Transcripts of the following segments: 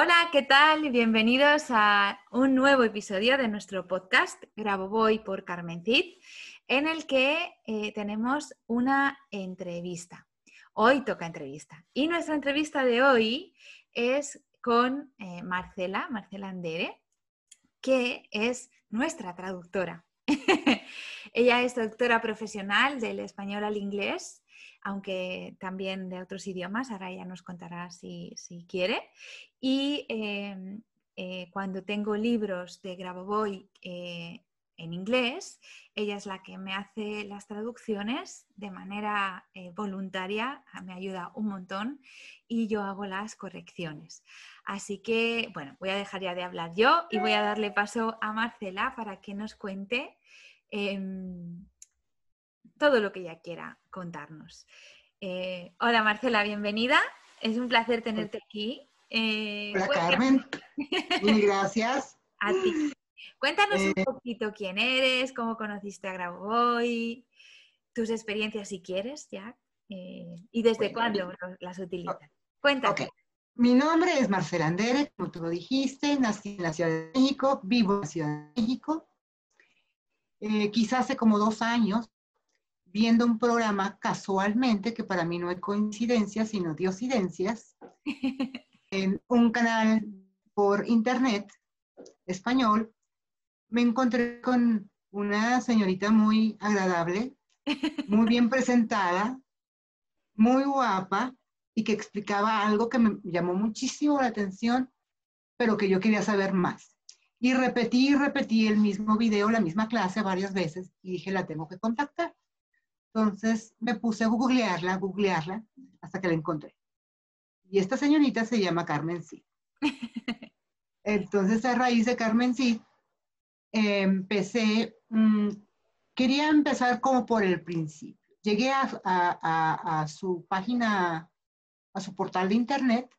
Hola, ¿qué tal? Bienvenidos a un nuevo episodio de nuestro podcast Grabo Voy por Carmen Cid, en el que eh, tenemos una entrevista. Hoy toca entrevista. Y nuestra entrevista de hoy es con eh, Marcela, Marcela Andere, que es nuestra traductora. Ella es traductora profesional del español al inglés aunque también de otros idiomas, ahora ella nos contará si, quiere. Y em, eh, cuando tengo libros de Grabovoi eh, en inglés, ella es la que me hace las traducciones de manera eh, voluntaria, me ayuda un montón y yo hago las correcciones. Así que, bueno, voy a dejar ya de hablar yo y voy a darle paso a Marcela para que nos cuente em, todo lo que ella quiera contarnos. Eh, hola Marcela, bienvenida. Es un placer tenerte aquí. Eh, hola Carmen. Mil gracias. A ti. Cuéntanos un eh, poquito quién eres, cómo conociste a Grabovoi, tus experiencias si quieres ya, y desde cuándo las utilizas. Cuéntame. Mi nombre es Marcela Andere, como tú lo dijiste, nací en la Ciudad de México, vivo en la Ciudad de México. quizás hace como dos años viendo un programa casualmente, que para mí no hay coincidencias, sino diosidencias, en un canal por internet español, me encontré con una señorita muy agradable, muy bien presentada, muy guapa y que explicaba algo que me llamó muchísimo la atención, pero que yo quería saber más. Y repetí y repetí el mismo video, la misma clase varias veces y dije, la tengo que contactar. Entonces me puse a googlearla, a googlearla, hasta que la encontré. Y esta señorita se llama Carmen Cid. Entonces, a raíz de Carmen Cid, empecé, mm, quería empezar como por el principio. Llegué a, a, a, su página, a su portal de internet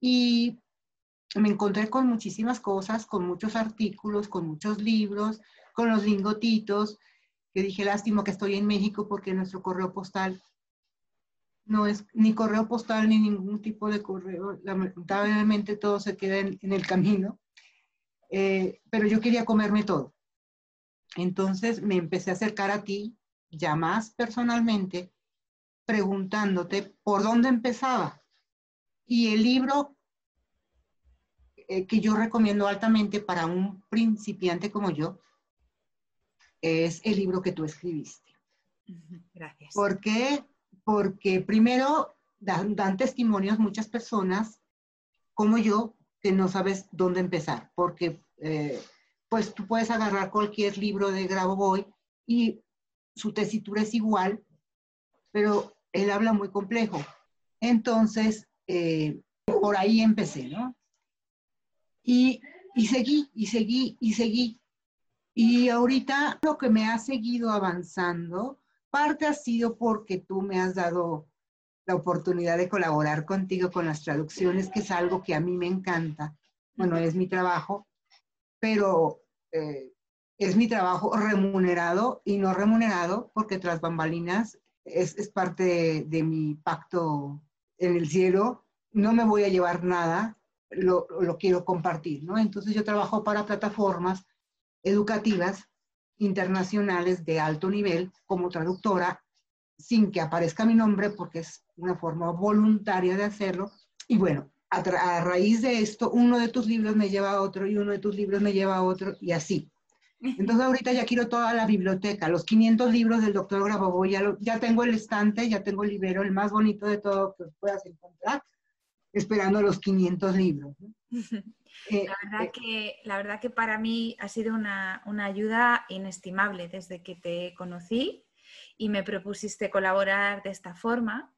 y me encontré con muchísimas cosas, con muchos artículos, con muchos libros, con los lingotitos, que dije, lástima que estoy en México porque nuestro correo postal no es ni correo postal ni ningún tipo de correo. Lamentablemente todo se queda en, el camino. Eh, pero yo quería comerme todo. Entonces me empecé a acercar a ti, ya más personalmente, preguntándote por dónde empezaba. Y el libro eh, que yo recomiendo altamente para un principiante como yo es el libro que tú escribiste. Gracias. ¿Por qué? Porque primero dan, testimonios muchas personas como yo que no sabes dónde empezar, porque eh, pues tú puedes agarrar cualquier libro de Grabovoi y su tesitura es igual, pero él habla muy complejo. Entonces, eh, por ahí empecé, ¿no? Y, y seguí, y seguí, y seguí. Y ahorita lo que me ha seguido avanzando, parte ha sido porque tú me has dado la oportunidad de colaborar contigo con las traducciones, que es algo que a mí me encanta. Bueno, es mi trabajo, pero eh, es mi trabajo remunerado y no remunerado porque tras bambalinas es, es parte de, de, mi pacto en el cielo. No me voy a llevar nada, lo, lo quiero compartir, ¿no? Entonces yo trabajo para plataformas educativas internacionales de alto nivel como traductora sin que aparezca mi nombre porque es una forma voluntaria de hacerlo. Y bueno, a, raíz de esto, uno de tus libros me lleva a otro y uno de tus libros me lleva a otro y así. Entonces ahorita ya quiero toda la biblioteca, los 500 libros del doctor Grabovoi, ya, ya tengo el estante, ya tengo el libro, el más bonito de todo que puedas encontrar, esperando los 500 libros. Eh, la, verdad eh, que, la verdad que para mí ha sido una, una ayuda inestimable desde que te conocí y me propusiste colaborar de esta forma.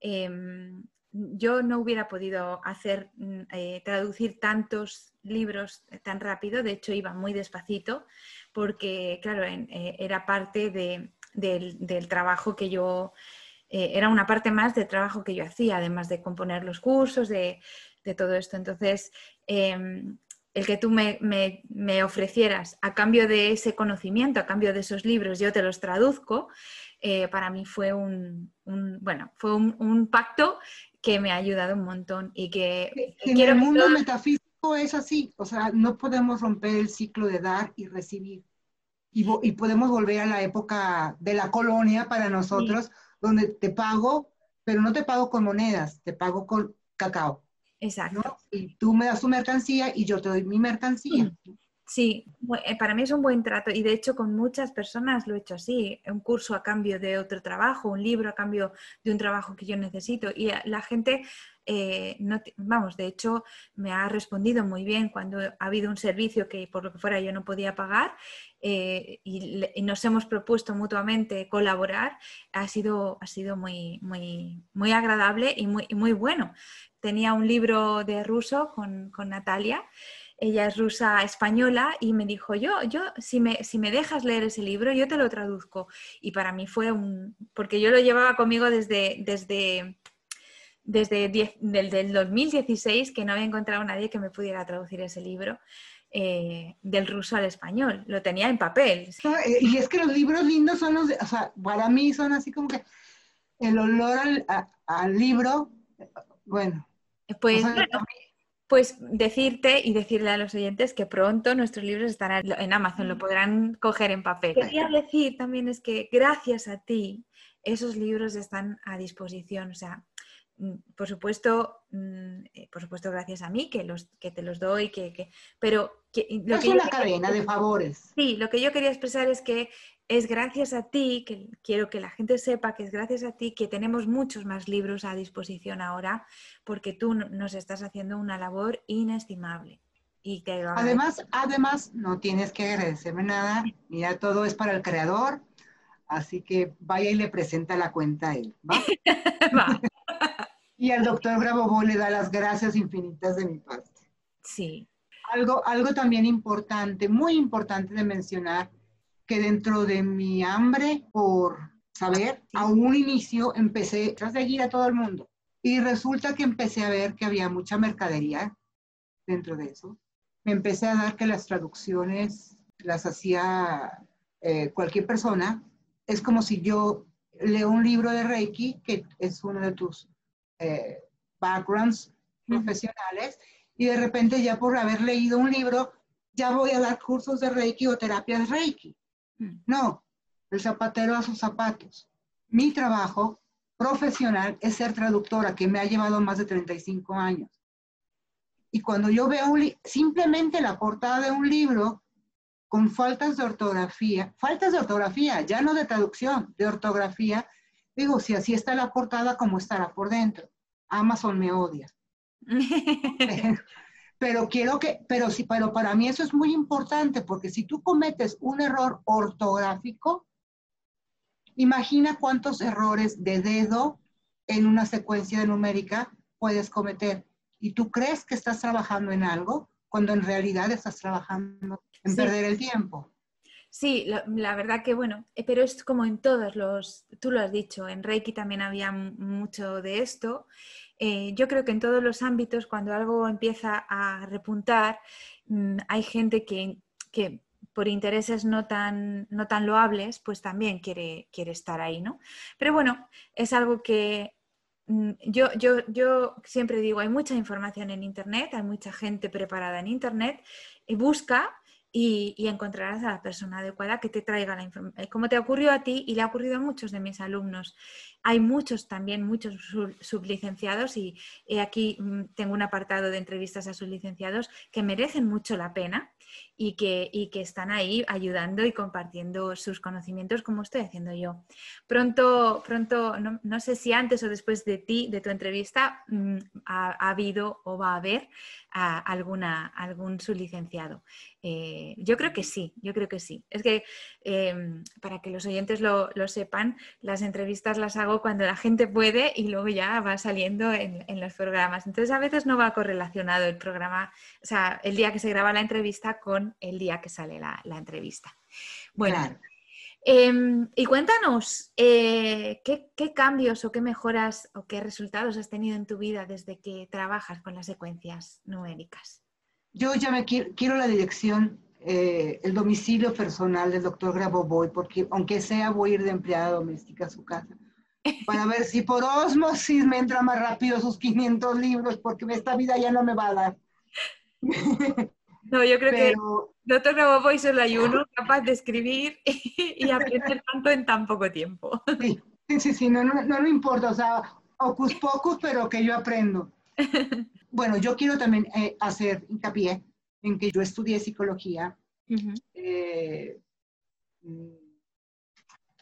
Em, yo no hubiera podido hacer, mm, eh, traducir tantos libros tan rápido, de hecho iba muy despacito, porque claro, era parte del, trabajo que yo, era una parte más del trabajo que yo hacía, además de componer los cursos, de, todo esto. Entonces, em, el que tú me, ofrecieras a cambio de ese conocimiento, a cambio de esos libros, yo te los traduzco, para mí fue un, bueno, fue un, pacto que me ha ayudado un montón y que... En el mundo metafísico es así, o sea, no podemos romper el ciclo de dar y recibir. Y, y podemos volver a la época de la colonia para nosotros, donde te pago, pero no te pago con monedas, te pago con cacao. Exacto. Y tú me das tu mercancía y yo te doy mi mercancía. Sí, eh, para mí es un buen trato y de hecho con muchas personas lo he hecho así, un curso a cambio de otro trabajo, un libro a cambio de un trabajo que yo necesito y la gente, eh, no, vamos, de hecho me ha respondido muy bien cuando ha habido un servicio que por lo que fuera yo no podía pagar eh, y, nos hemos propuesto mutuamente colaborar, ha sido, ha sido muy, muy, muy agradable y muy, muy bueno. Tenía un libro de ruso con, con Natalia ella es rusa española y me dijo, yo, yo, si me, si me dejas leer ese libro, yo te lo traduzco. Y para mí fue un, porque yo lo llevaba conmigo desde, desde, desde del, 2016, que no había encontrado a nadie que me pudiera traducir ese libro. Eh, del ruso al español, lo tenía en papel. Eh, y es que los libros lindos son los, o sea, para mí son así como que el olor al, libro, bueno. Pues pues decirte y decirle a los oyentes que pronto nuestros libros estarán en Amazon, lo podrán coger en papel. Quería decir también es que gracias a ti esos libros están a disposición, o sea, mm, por supuesto, mm, eh, por supuesto gracias a mí que, los, que te los doy, que, pero... Lo es una cadena de favores. Sí, lo que yo quería expresar es que es gracias a ti, que quiero que la gente sepa que es gracias a ti que tenemos muchos más libros a disposición ahora, porque tú nos estás haciendo una labor inestimable. Y te además, además, no tienes que agradecerme nada. Mira, todo es para el creador. Así que vaya y le presenta la cuenta a él. ¿va? y al doctor Grabovó le da las gracias infinitas de mi parte. Sí. Algo, algo también importante, muy importante de mencionar, que dentro de mi hambre por saber, a un inicio empecé a seguir a todo el mundo. Y resulta que empecé a ver que había mucha mercadería dentro de eso. Me empecé a dar que las traducciones las hacía eh, cualquier persona. Es como si yo leo un libro de Reiki, que es uno de tus eh, backgrounds profesionales, y de repente ya por haber leído un libro, ya voy a dar cursos de Reiki o terapias Reiki. No, el zapatero a sus zapatos. Mi trabajo profesional es ser traductora, que me ha llevado más de 35 años. Y cuando yo veo simplemente la portada de un libro con faltas de ortografía, faltas de ortografía, ya no de traducción, de ortografía, digo, si así está la portada, ¿cómo estará por dentro? Amazon me odia. Pero quiero que, pero sí, pero para mí eso es muy importante porque si tú cometes un error ortográfico, imagina cuántos errores de dedo en una secuencia numérica puedes cometer. Y tú crees que estás trabajando en algo cuando en realidad estás trabajando en perder el tiempo. Sí, la, verdad que bueno, eh, pero es como en todos los, tú lo has dicho, en Reiki también había mucho de esto eh, yo creo que en todos los ámbitos, cuando algo empieza a repuntar, mm, hay gente que, por intereses no tan, no tan loables, pues también quiere, quiere estar ahí, ¿no? Pero bueno, es algo que mm, yo, yo, yo siempre digo, hay mucha información en Internet, hay mucha gente preparada en Internet, y busca y, encontrarás a la persona adecuada que te traiga la información. Como te ocurrió a ti y le ha ocurrido a muchos de mis alumnos. Hay muchos también, muchos sublicenciados y aquí mm, tengo un apartado de entrevistas a sublicenciados que merecen mucho la pena y que, que están ahí ayudando y compartiendo sus conocimientos como estoy haciendo yo. Pronto, pronto no, sé si antes o después de ti, de tu entrevista, mm, ha, habido o va a haber alguna, algún sublicenciado. Eh, yo creo que sí, yo creo que sí. Es que em, para que los oyentes lo, sepan, las entrevistas las hago cuando la gente puede y luego ya va saliendo en, los programas. Entonces a veces no va correlacionado el programa, o sea, el día que se graba la entrevista con el día que sale la, entrevista. Bueno. Em, y cuéntanos, eh, ¿qué, ¿qué, cambios o qué mejoras o qué resultados has tenido en tu vida desde que trabajas con las secuencias numéricas? Yo ya me quiero, la dirección, eh, el domicilio personal del doctor Grabovoi, porque aunque sea voy a ir de empleada doméstica a su casa, para ver si por osmosis me entra más rápido sus 500 libros, porque esta vida ya no me va a dar. No, yo creo que doctor Grabovoi solo hay uno capaz de escribir y aprender tanto en tan poco tiempo. Sí, sí, sí, no, no, no, importa, o sea, ocus pocus, pero que yo aprendo. Bueno, yo quiero también eh, hacer hincapié en que yo estudié psicología. Eh, mm,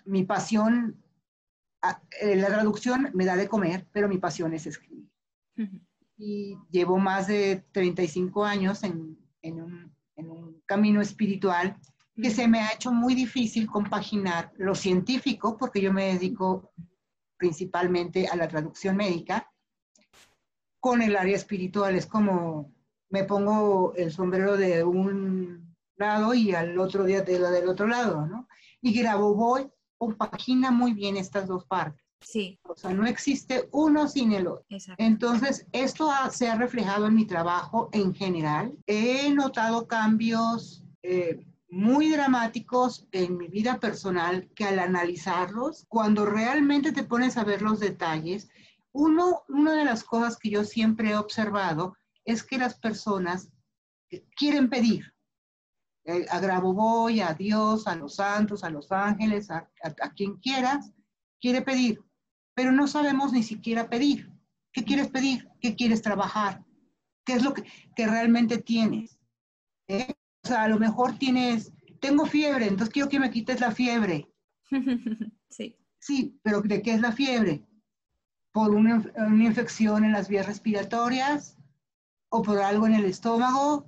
mi pasión, la traducción me da de comer, pero mi pasión es escribir. Y llevo más de 35 años en, en, un, en un, camino espiritual que se me ha hecho muy difícil compaginar lo científico, porque yo me dedico principalmente a la traducción médica, con el área espiritual. Es como me pongo el sombrero de un lado y al otro día de la del otro lado, ¿no? Y Grabovoi compagina muy bien estas dos partes. Sí. O sea, no existe uno sin el otro. Entonces, esto se ha reflejado en mi trabajo en general. He notado cambios eh, muy dramáticos en mi vida personal que al analizarlos, cuando realmente te pones a ver los detalles, uno, una de las cosas que yo siempre he observado es que las personas quieren pedir. Eh, a Grabovoi, a Dios, a los santos, a los ángeles, a, quien quieras, quiere pedir, pero no sabemos ni siquiera pedir. ¿Qué quieres pedir? ¿Qué quieres trabajar? ¿Qué es lo que, realmente tienes? ¿Eh? O sea, a lo mejor tienes, tengo fiebre, entonces quiero que me quites la fiebre. Sí. Sí, pero ¿de qué es la fiebre? por una, infección en las vías respiratorias, o por algo en el estómago,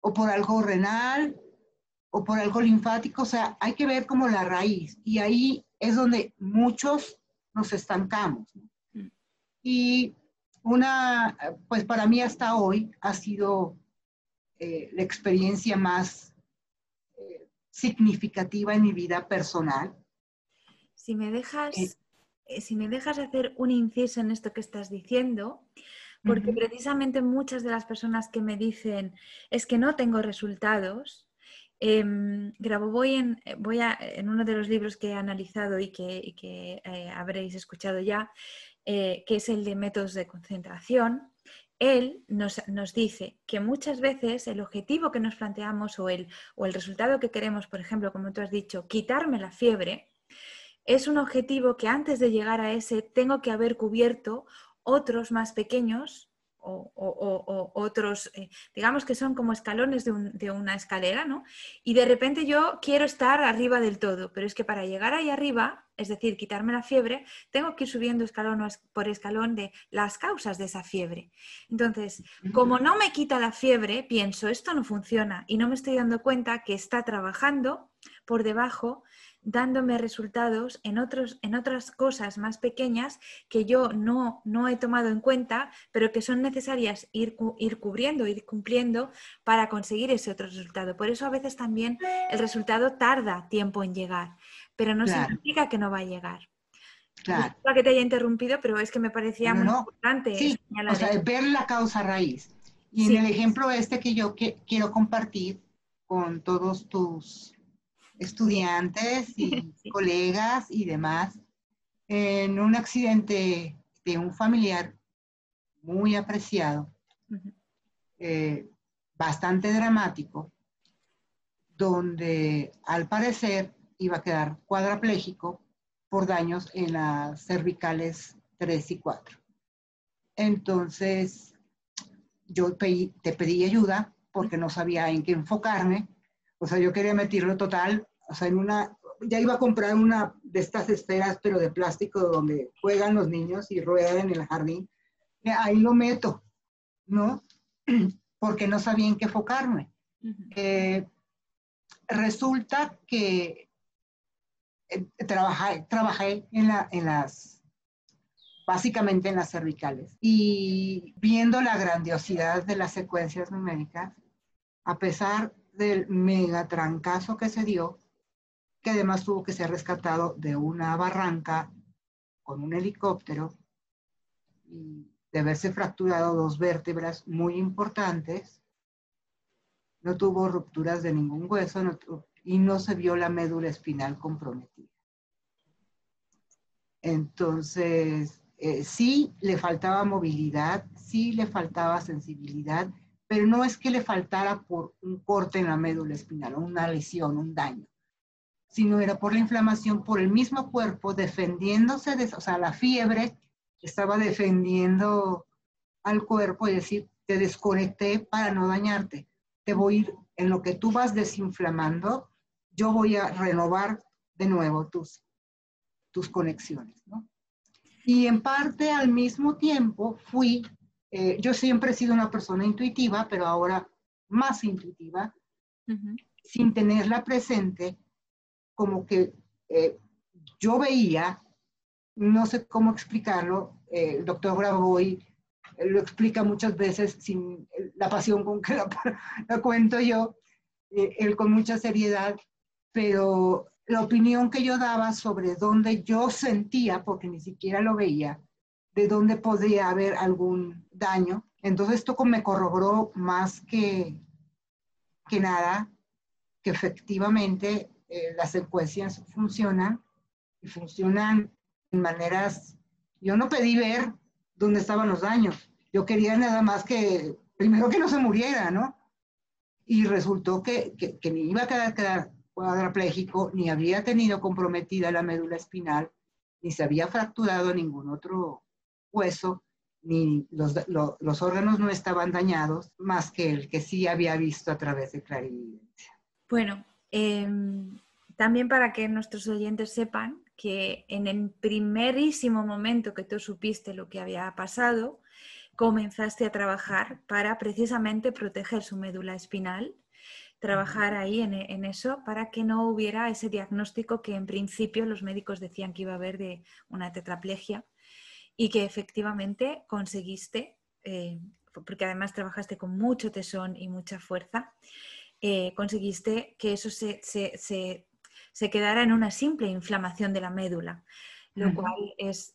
o por algo renal, o por algo linfático. O sea, hay que ver como la raíz. Y ahí es donde muchos nos estancamos. Mm. Y una, pues para mí hasta hoy ha sido eh, la experiencia más eh, significativa en mi vida personal. Si me dejas eh, si me dejas hacer un inciso en esto que estás diciendo, porque precisamente muchas de las personas que me dicen es que no tengo resultados, em, voy en, eh, voy a, en uno de los libros que he analizado y que, eh, habréis escuchado ya, que es el de métodos de concentración, él nos, dice que muchas veces el objetivo que nos planteamos o el resultado que queremos, por ejemplo, como tú has dicho, quitarme la fiebre, es un objetivo que antes de llegar a ese tengo que haber cubierto otros más pequeños o, otros, eh, digamos que son como escalones de, una escalera, ¿no? Y de repente yo quiero estar arriba del todo, pero es que para llegar ahí arriba, es decir, quitarme la fiebre, tengo que ir subiendo escalón por escalón de las causas de esa fiebre. Entonces, como no me quita la fiebre, pienso, esto no funciona y no me estoy dando cuenta que está trabajando por debajo dándome resultados en, otros, en otras cosas más pequeñas que yo no, no he tomado en cuenta, pero que son necesarias ir, ir cubriendo, ir cumpliendo para conseguir ese otro resultado. Por eso a veces también el resultado tarda tiempo en llegar, pero no significa que no va a llegar. Claro. que te haya interrumpido, pero es que me parecía muy importante. Sí, o sea, ver la causa raíz. Y en el ejemplo este que yo quiero compartir con todos tus estudiantes y colegas y demás, en un accidente de un familiar muy apreciado, eh, bastante dramático. donde al parecer iba a quedar cuadraplégico por daños en las cervicales 3 y 4. Entonces, yo te pedí ayuda porque no sabía en qué enfocarme. O sea, yo quería meterlo total, o sea, en una, ya iba a comprar una de estas esferas, pero de plástico, donde juegan los niños y ruedan en el jardín. Ahí lo meto, ¿no? Porque no sabía en qué enfocarme. Eh, resulta que eh, trabajé, trabajé en, la, en las básicamente en las cervicales. Y viendo la grandiosidad de las secuencias numéricas, a pesar del mega trancazo que se dio, que además tuvo que ser rescatado de una barranca con un helicóptero y de haberse fracturado dos vértebras muy importantes, no tuvo rupturas de ningún hueso y no se vio la médula espinal comprometida. Entonces, eh, sí le faltaba movilidad, sí le faltaba sensibilidad, pero no es que le faltara por un corte en la médula espinal, una lesión, un daño, sino era por la inflamación por el mismo cuerpo defendiéndose de, o sea, la fiebre estaba defendiendo al cuerpo y decir, te desconecté para no dañarte, te voy a ir, en lo que tú vas desinflamando, yo voy a renovar de nuevo tus, tus conexiones, ¿no? Y en parte al mismo tiempo fui, eh, yo siempre he sido una persona intuitiva, pero ahora más intuitiva, sin tenerla presente, como que eh, yo veía, no sé cómo explicarlo, eh, el doctor Gravoy lo explica muchas veces sin la pasión con que la cuento yo, él con mucha seriedad, pero la opinión que yo daba sobre dónde yo sentía, porque ni siquiera lo veía, de dónde podría haber algún daño. Entonces esto me corroboró más que, que nada que efectivamente eh, las secuencias funcionan y funcionan en maneras... Yo no pedí ver dónde estaban los daños. Yo quería nada más que, primero que no se muriera, ¿no? Y resultó que, que, me iba a quedar, quedar cuadraplégico, ni había tenido comprometida la médula espinal, ni se había fracturado ningún otro hueso, ni los, los órganos no estaban dañados, más que el que sí había visto a través de clarividencia. Bueno, em, también para que nuestros oyentes sepan que en el primerísimo momento que tú supiste lo que había pasado, comenzaste a trabajar para precisamente proteger su médula espinal trabajar ahí en, eso para que no hubiera ese diagnóstico que en principio los médicos decían que iba a haber de una tetraplegia y que efectivamente conseguiste, eh, porque además trabajaste con mucho tesón y mucha fuerza, eh, conseguiste que eso se, quedara en una simple inflamación de la médula, lo cual es,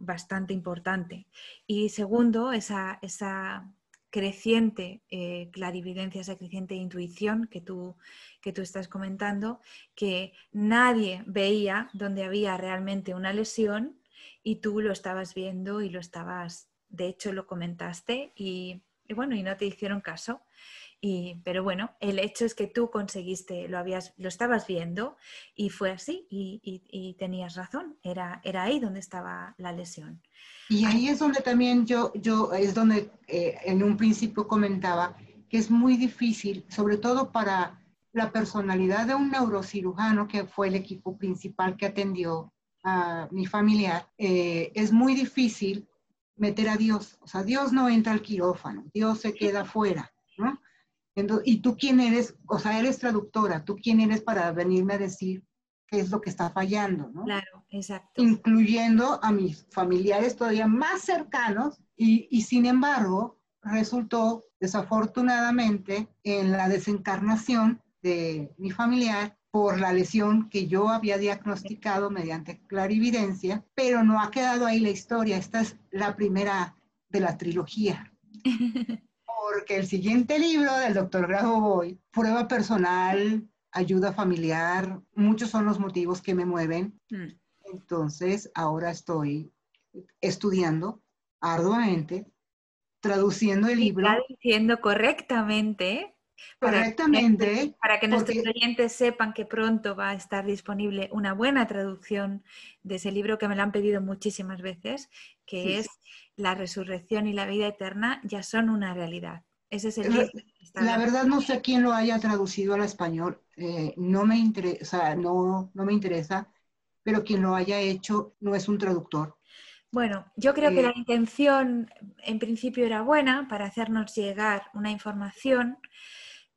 bastante importante. Y segundo, esa, esa creciente eh, clarividencia, esa creciente intuición que tú, que tú estás comentando, que nadie veía donde había realmente una lesión y tú lo estabas viendo y lo estabas, de hecho lo comentaste y, y bueno, y no te hicieron caso. Y, pero bueno, el hecho es que tú conseguiste, lo, habías, lo estabas viendo y fue así y, y, tenías razón, era, era ahí donde estaba la lesión. Y ahí es donde también yo, yo es donde eh, en un principio comentaba que es muy difícil, sobre todo para la personalidad de un neurocirujano, que fue el equipo principal que atendió a mi familiar, eh, es muy difícil meter a Dios. O sea, Dios no entra al quirófano, Dios se queda fuera, ¿no? ¿Y tú quién eres? O sea, eres traductora, ¿tú quién eres para venirme a decir qué es lo que está fallando, ¿no? Claro, exacto. Incluyendo a mis familiares todavía más cercanos y, y sin embargo resultó desafortunadamente en la desencarnación de mi familiar por la lesión que yo había diagnosticado mediante clarividencia, pero no ha quedado ahí la historia. Esta es la primera de la trilogía. porque el siguiente libro del doctor Grado Boy, Prueba Personal, Ayuda Familiar, muchos son los motivos que me mueven. Mm. Entonces, ahora estoy estudiando arduamente, traduciendo el libro. Está diciendo correctamente Correctamente. Para que, nuestros oyentes sepan que pronto va a estar disponible una buena traducción de ese libro que me lo han pedido muchísimas veces, que es La resurrección y la vida eterna ya son una realidad. Ese es el libro. La verdad no sé quién lo haya traducido al español. Eh, no, me interesa, no, no me interesa, pero quien lo haya hecho no es un traductor. Bueno, yo creo que la intención en principio era buena para hacernos llegar una información,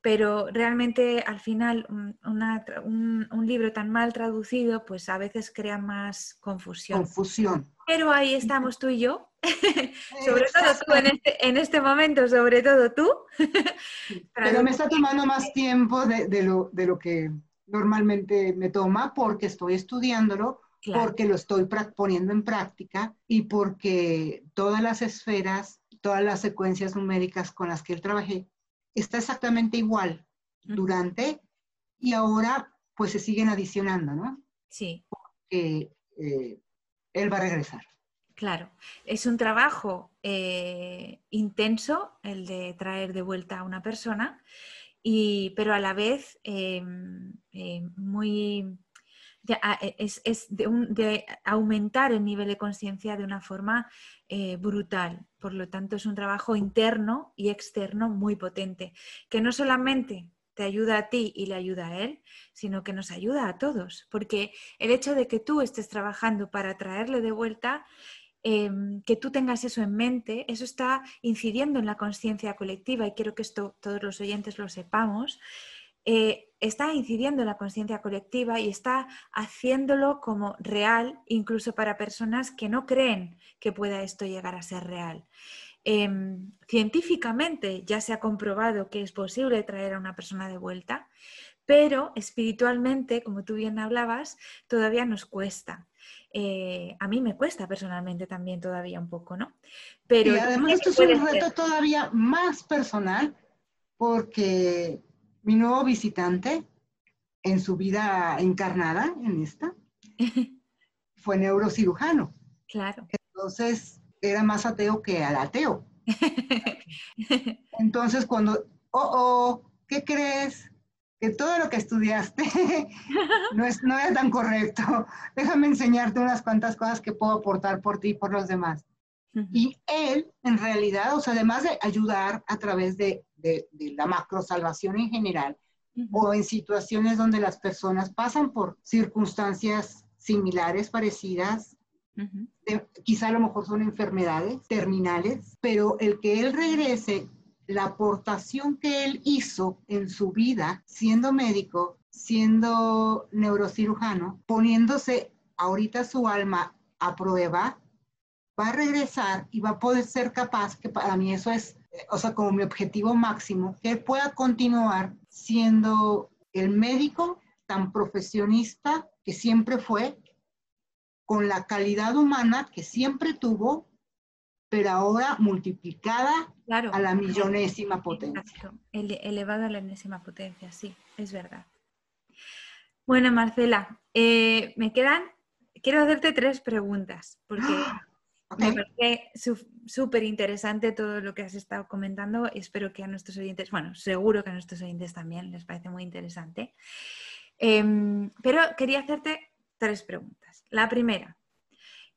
pero realmente al final un, libro tan mal traducido pues a veces crea más confusión. Confusión. Pero ahí estamos tú y yo, sobre todo tú en este, en este, momento, sobre todo tú. pero me está tomando más tiempo de, lo, de lo que normalmente me toma porque estoy estudiándolo porque lo estoy poniendo en práctica y porque todas las esferas, todas las secuencias numéricas con las que él trabajé, está exactamente igual durante y ahora pues se siguen adicionando, ¿no? Sí. Porque eh, él va a regresar. Claro, es un trabajo eh, intenso el de traer de vuelta a una persona, y, pero a la vez em, eh, muy e, es, de, aumentar el nivel de conciencia de una forma eh, brutal. Por lo tanto, es un trabajo interno y externo muy potente, que no solamente te ayuda a ti y le ayuda a él, sino que nos ayuda a todos, porque el hecho de que tú estés trabajando para traerle de vuelta, em, que tú tengas eso en mente, eso está incidiendo en la conciencia colectiva y quiero que esto todos los oyentes lo sepamos. Eh, está incidiendo en la conciencia colectiva y está haciéndolo como real, incluso para personas que no creen que pueda esto llegar a ser real. Em, científicamente ya se ha comprobado que es posible traer a una persona de vuelta, pero espiritualmente, como tú bien hablabas, todavía nos cuesta. Eh, a mí me cuesta personalmente también todavía un poco, ¿no? Pero y además esto es un reto todavía más personal porque mi nuevo visitante en su vida encarnada, en esta, fue neurocirujano. Claro. Entonces, era más ateo que al ateo. Entonces, cuando, oh, oh, ¿qué crees? Que todo lo que estudiaste no, es, no es tan correcto. Déjame enseñarte unas cuantas cosas que puedo aportar por ti y por los demás. Y él, en realidad, o sea, además de ayudar a través de de, la macro salvación en general, o en situaciones donde las personas pasan por circunstancias similares, parecidas, quizá a lo mejor son enfermedades terminales, pero el que él regrese, la aportación que él hizo en su vida, siendo médico, siendo neurocirujano, poniéndose ahorita su alma a prueba, va a regresar y va a poder ser capaz, que para mí eso es o sea, como mi objetivo máximo, que él pueda continuar siendo el médico tan profesionista que siempre fue, con la calidad humana que siempre tuvo, pero ahora multiplicada a la millonésima potencia. elevada a la enésima potencia, sí, es verdad. Bueno, Marcela, eh, me quedan, quiero hacerte tres preguntas, porque ¡Ah! Me parece súper interesante todo lo que has estado comentando. Espero que a nuestros oyentes, bueno, seguro que a nuestros oyentes también les parece muy interesante. Em, pero quería hacerte tres preguntas. La primera,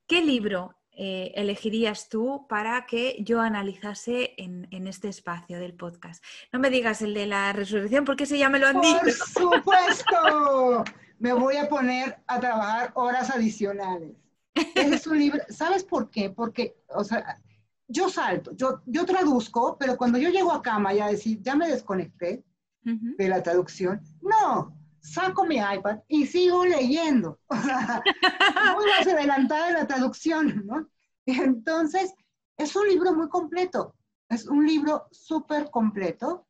¿qué libro eh, elegirías tú para que yo analizase en, este espacio del podcast? No me digas el de la resurrección porque ese ya me lo han dicho. Por supuesto, me voy a poner a trabajar horas adicionales. Es un libro, ¿sabes por qué? Porque, o sea, yo salto, yo, yo traduzco, pero cuando yo llego a cama ya decir, ya me desconecté de la traducción, no, saco mi iPad y sigo leyendo. O sea, muy más adelantada en la traducción, ¿no? Entonces, es un libro muy completo, es un libro súper completo,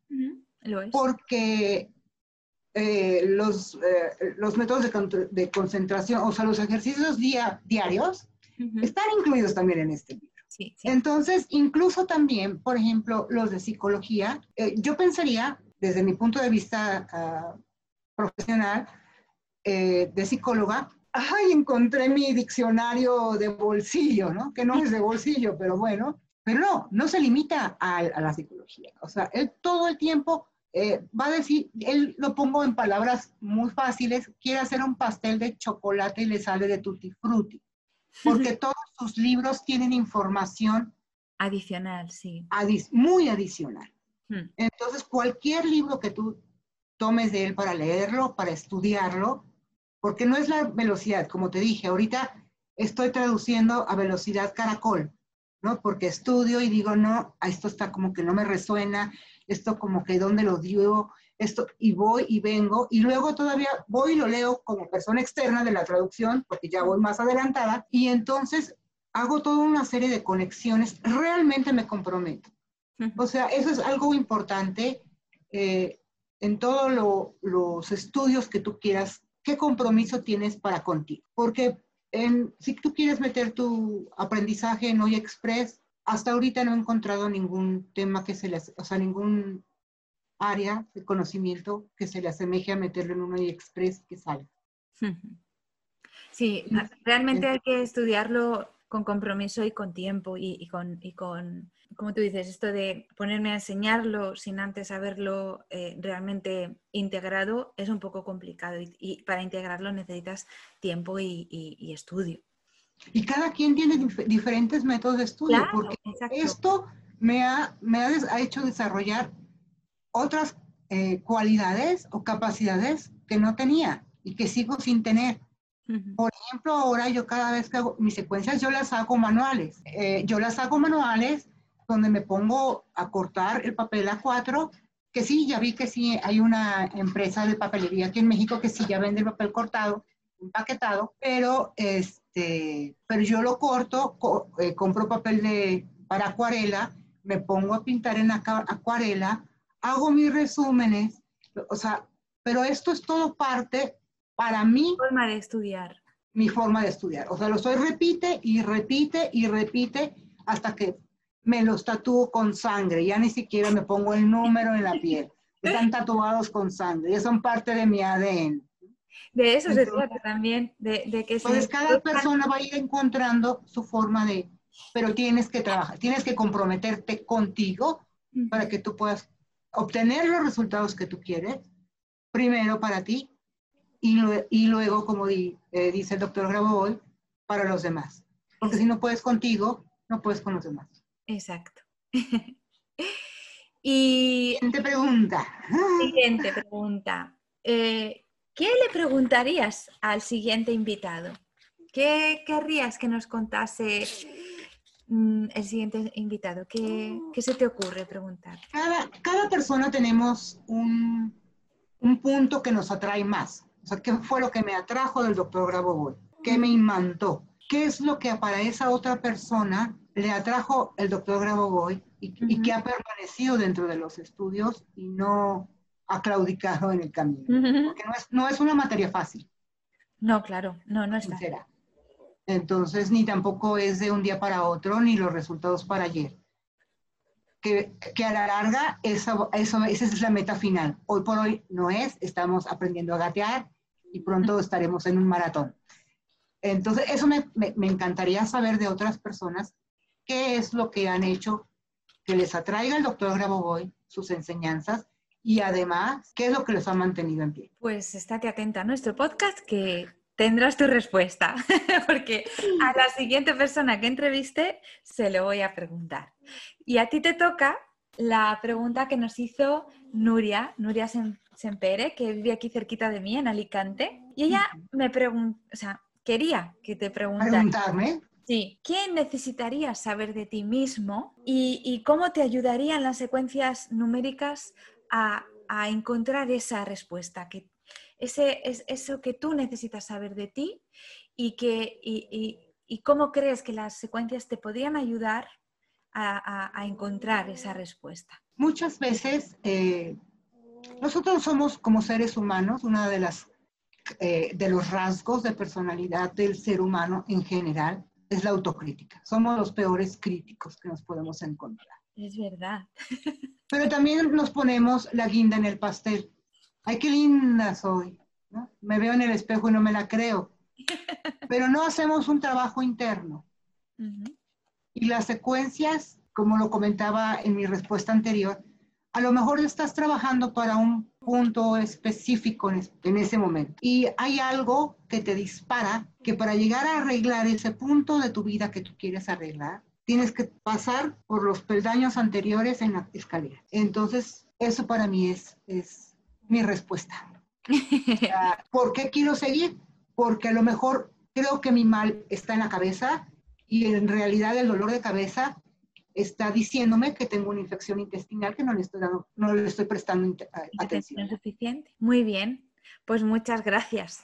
porque eh, los, eh, los métodos de, concentración, o sea, los ejercicios diarios, están incluidos también en este libro. Entonces, incluso también, por ejemplo, los de psicología, eh, yo pensaría, desde mi punto de vista ah, profesional, de psicóloga, ay, encontré mi diccionario de bolsillo, ¿no? Que no es de bolsillo, pero bueno. Pero no, no se limita a, a la psicología. O sea, él todo el tiempo eh, va a decir, él lo pongo en palabras muy fáciles, quiere hacer un pastel de chocolate y le sale de tutti frutti, porque todos sus libros tienen información adicional, sí. muy adicional. Hmm. Entonces, cualquier libro que tú tomes de él para leerlo, para estudiarlo, porque no es la velocidad, como te dije, ahorita estoy traduciendo a velocidad caracol, ¿no? Porque estudio y digo, no, esto está como que no me resuena, esto como que dónde lo dio, esto, y voy y vengo, y luego todavía voy y lo leo como persona externa de la traducción, porque ya voy más adelantada, y entonces hago toda una serie de conexiones, realmente me comprometo. O sea, eso es algo importante eh, en todos los estudios que tú quieras, qué compromiso tienes para contigo. Porque si tú quieres meter tu aprendizaje en Hoy Express, hasta ahorita no he encontrado ningún tema que se le, o sea, ningún área de conocimiento que se le asemeje a meterlo en un Hoy Express que salga. Sí, realmente hay que estudiarlo con compromiso y con tiempo y, con, y, con, como tú dices, esto de ponerme a enseñarlo sin antes haberlo eh, realmente integrado es un poco complicado y, para integrarlo necesitas tiempo y, estudio. Y cada quien tiene diferentes métodos de estudio, porque esto me ha, me ha, hecho desarrollar otras eh, cualidades o capacidades que no tenía y que sigo sin tener. Por ejemplo, ahora yo cada vez que hago mis secuencias, yo las hago manuales. Eh, yo las hago manuales donde me pongo a cortar el papel A4, que sí, ya vi que sí, hay una empresa de papelería aquí en México que sí ya vende el papel cortado, empaquetado, pero, este, pero yo lo corto, eh, compro papel de, para acuarela, me pongo a pintar en acuarela, hago mis resúmenes, o sea, pero esto es todo parte para mí... Forma de estudiar. Mi forma de estudiar. O sea, lo estoy repite y repite y repite hasta que me los tatúo con sangre. Ya ni siquiera me pongo el número en la piel. Están tatuados con sangre. Ya son parte de mi ADN. De eso se trata también, de, de que Pues cada persona va a ir encontrando su forma de, pero tienes que trabajar, tienes que comprometerte contigo para que tú puedas obtener los resultados que tú quieres, primero para ti y, luego, como eh, dice el doctor Grabovoi, para los demás. Porque si no puedes contigo, no puedes con los demás. Exacto. y... Siguiente pregunta. Siguiente pregunta. Eh, ¿Qué le preguntarías al siguiente invitado? ¿Qué querrías que nos contase mm, el siguiente invitado? ¿Qué, se te ocurre preguntar? Cada, cada persona tenemos un, un punto que nos atrae más. O sea, ¿qué fue lo que me atrajo del doctor Grabovoi? ¿Qué me imantó? ¿Qué es lo que para esa otra persona le atrajo el doctor Grabovoi y, y que ha permanecido dentro de los estudios y no ha claudicado en el camino? Porque no es, no es una materia fácil. No, claro, no, no es sincera. Entonces, ni tampoco es de un día para otro, ni los resultados para ayer que, a la larga eso, eso, esa es la meta final. Hoy por hoy no es, estamos aprendiendo a gatear y pronto estaremos en un maratón. Entonces, eso me, me, encantaría saber de otras personas qué es lo que han hecho que les atraiga el doctor Grabovoi, sus enseñanzas, y además, ¿qué es lo que los ha mantenido en pie? Pues estate atenta a nuestro podcast que tendrás tu respuesta, porque a la siguiente persona que entreviste se lo voy a preguntar. Y a ti te toca la pregunta que nos hizo Nuria, Nuria Sempere, que vive aquí cerquita de mí, en Alicante. Y ella me preguntó, o sea, quería que te preguntara. Preguntarme. Sí, ¿qué necesitarías saber de ti mismo y, cómo te ayudarían las secuencias numéricas a, encontrar esa respuesta? Que ese, es eso que tú necesitas saber de ti y, que, y cómo crees que las secuencias te podrían ayudar a, encontrar esa respuesta? Muchas veces eh, nosotros somos como seres humanos, una de las eh, de los rasgos de personalidad del ser humano en general es la autocrítica. Somos los peores críticos que nos podemos encontrar. Es verdad. Pero también nos ponemos la guinda en el pastel. Ay, qué linda soy. Me veo en el espejo y no me la creo. Pero no hacemos un trabajo interno. Y las secuencias, como lo comentaba en mi respuesta anterior, a lo mejor estás trabajando para un punto específico en, ese momento y hay algo que te dispara que para llegar a arreglar ese punto de tu vida que tú quieres arreglar, tienes que pasar por los peldaños anteriores en la escalera. Entonces, eso para mí es, es mi respuesta. ¿Por qué quiero seguir? Porque a lo mejor creo que mi mal está en la cabeza y en realidad el dolor de cabeza está diciéndome que tengo una infección intestinal que no le estoy, no le estoy prestando atención. suficiente. Muy bien, pues muchas gracias.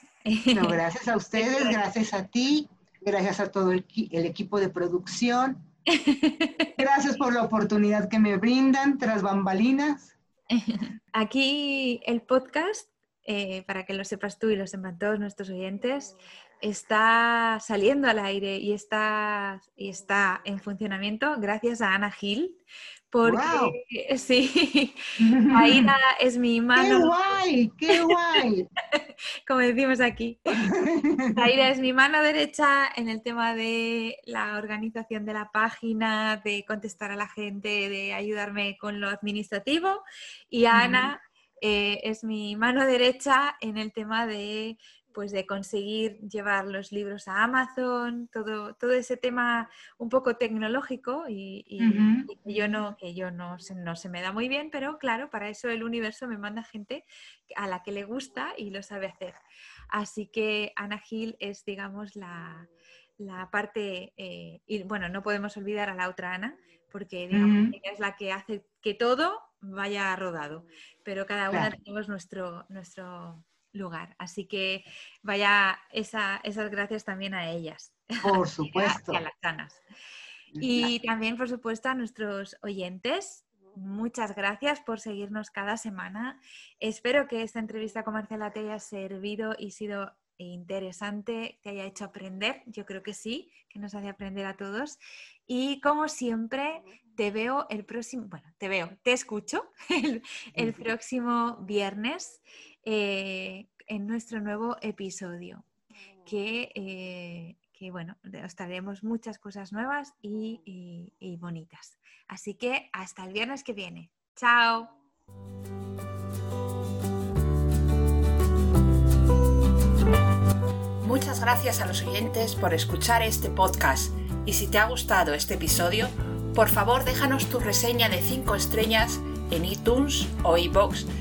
No, gracias a ustedes, gracias a ti, gracias a todo el, equipo de producción. Gracias por la oportunidad que me brindan tras bambalinas. Aquí el podcast, eh, para que lo sepas tú y lo sepan todos nuestros oyentes, está saliendo al aire y está, y está en funcionamiento gracias a Ana Gil, porque sí, Aida es mi mano. ¡Qué guay! ¡Qué guay! Como decimos aquí. Aida es mi mano derecha en el tema de la organización de la página, de contestar a la gente, de ayudarme con lo administrativo. Y Ana eh, es mi mano derecha en el tema de pues de conseguir llevar los libros a Amazon, todo, todo ese tema un poco tecnológico y, yo no, que yo no, no se me da muy bien, pero claro, para eso el universo me manda gente a la que le gusta y lo sabe hacer. Así que Ana Gil es, digamos, la, parte, eh, y bueno, no podemos olvidar a la otra Ana, porque digamos, ella es la que hace que todo vaya rodado, pero cada una tenemos nuestro, nuestro lugar. Así que vaya esas gracias también a ellas. Por supuesto. y a las. Y también, por supuesto, a nuestros oyentes. Muchas gracias por seguirnos cada semana. Espero que esta entrevista comercial te haya servido y sido interesante, te haya hecho aprender. Yo creo que sí, que nos hace aprender a todos. Y como siempre, te veo el próximo, bueno, te veo, te escucho el próximo viernes eh, en nuestro nuevo episodio, que, eh, que, bueno, os traeremos muchas cosas nuevas y, y bonitas. Así que hasta el viernes que viene. Chao. Muchas gracias a los oyentes por escuchar este podcast y si te ha gustado este episodio, por favor déjanos tu reseña de 5 estrellas en iTunes o iBox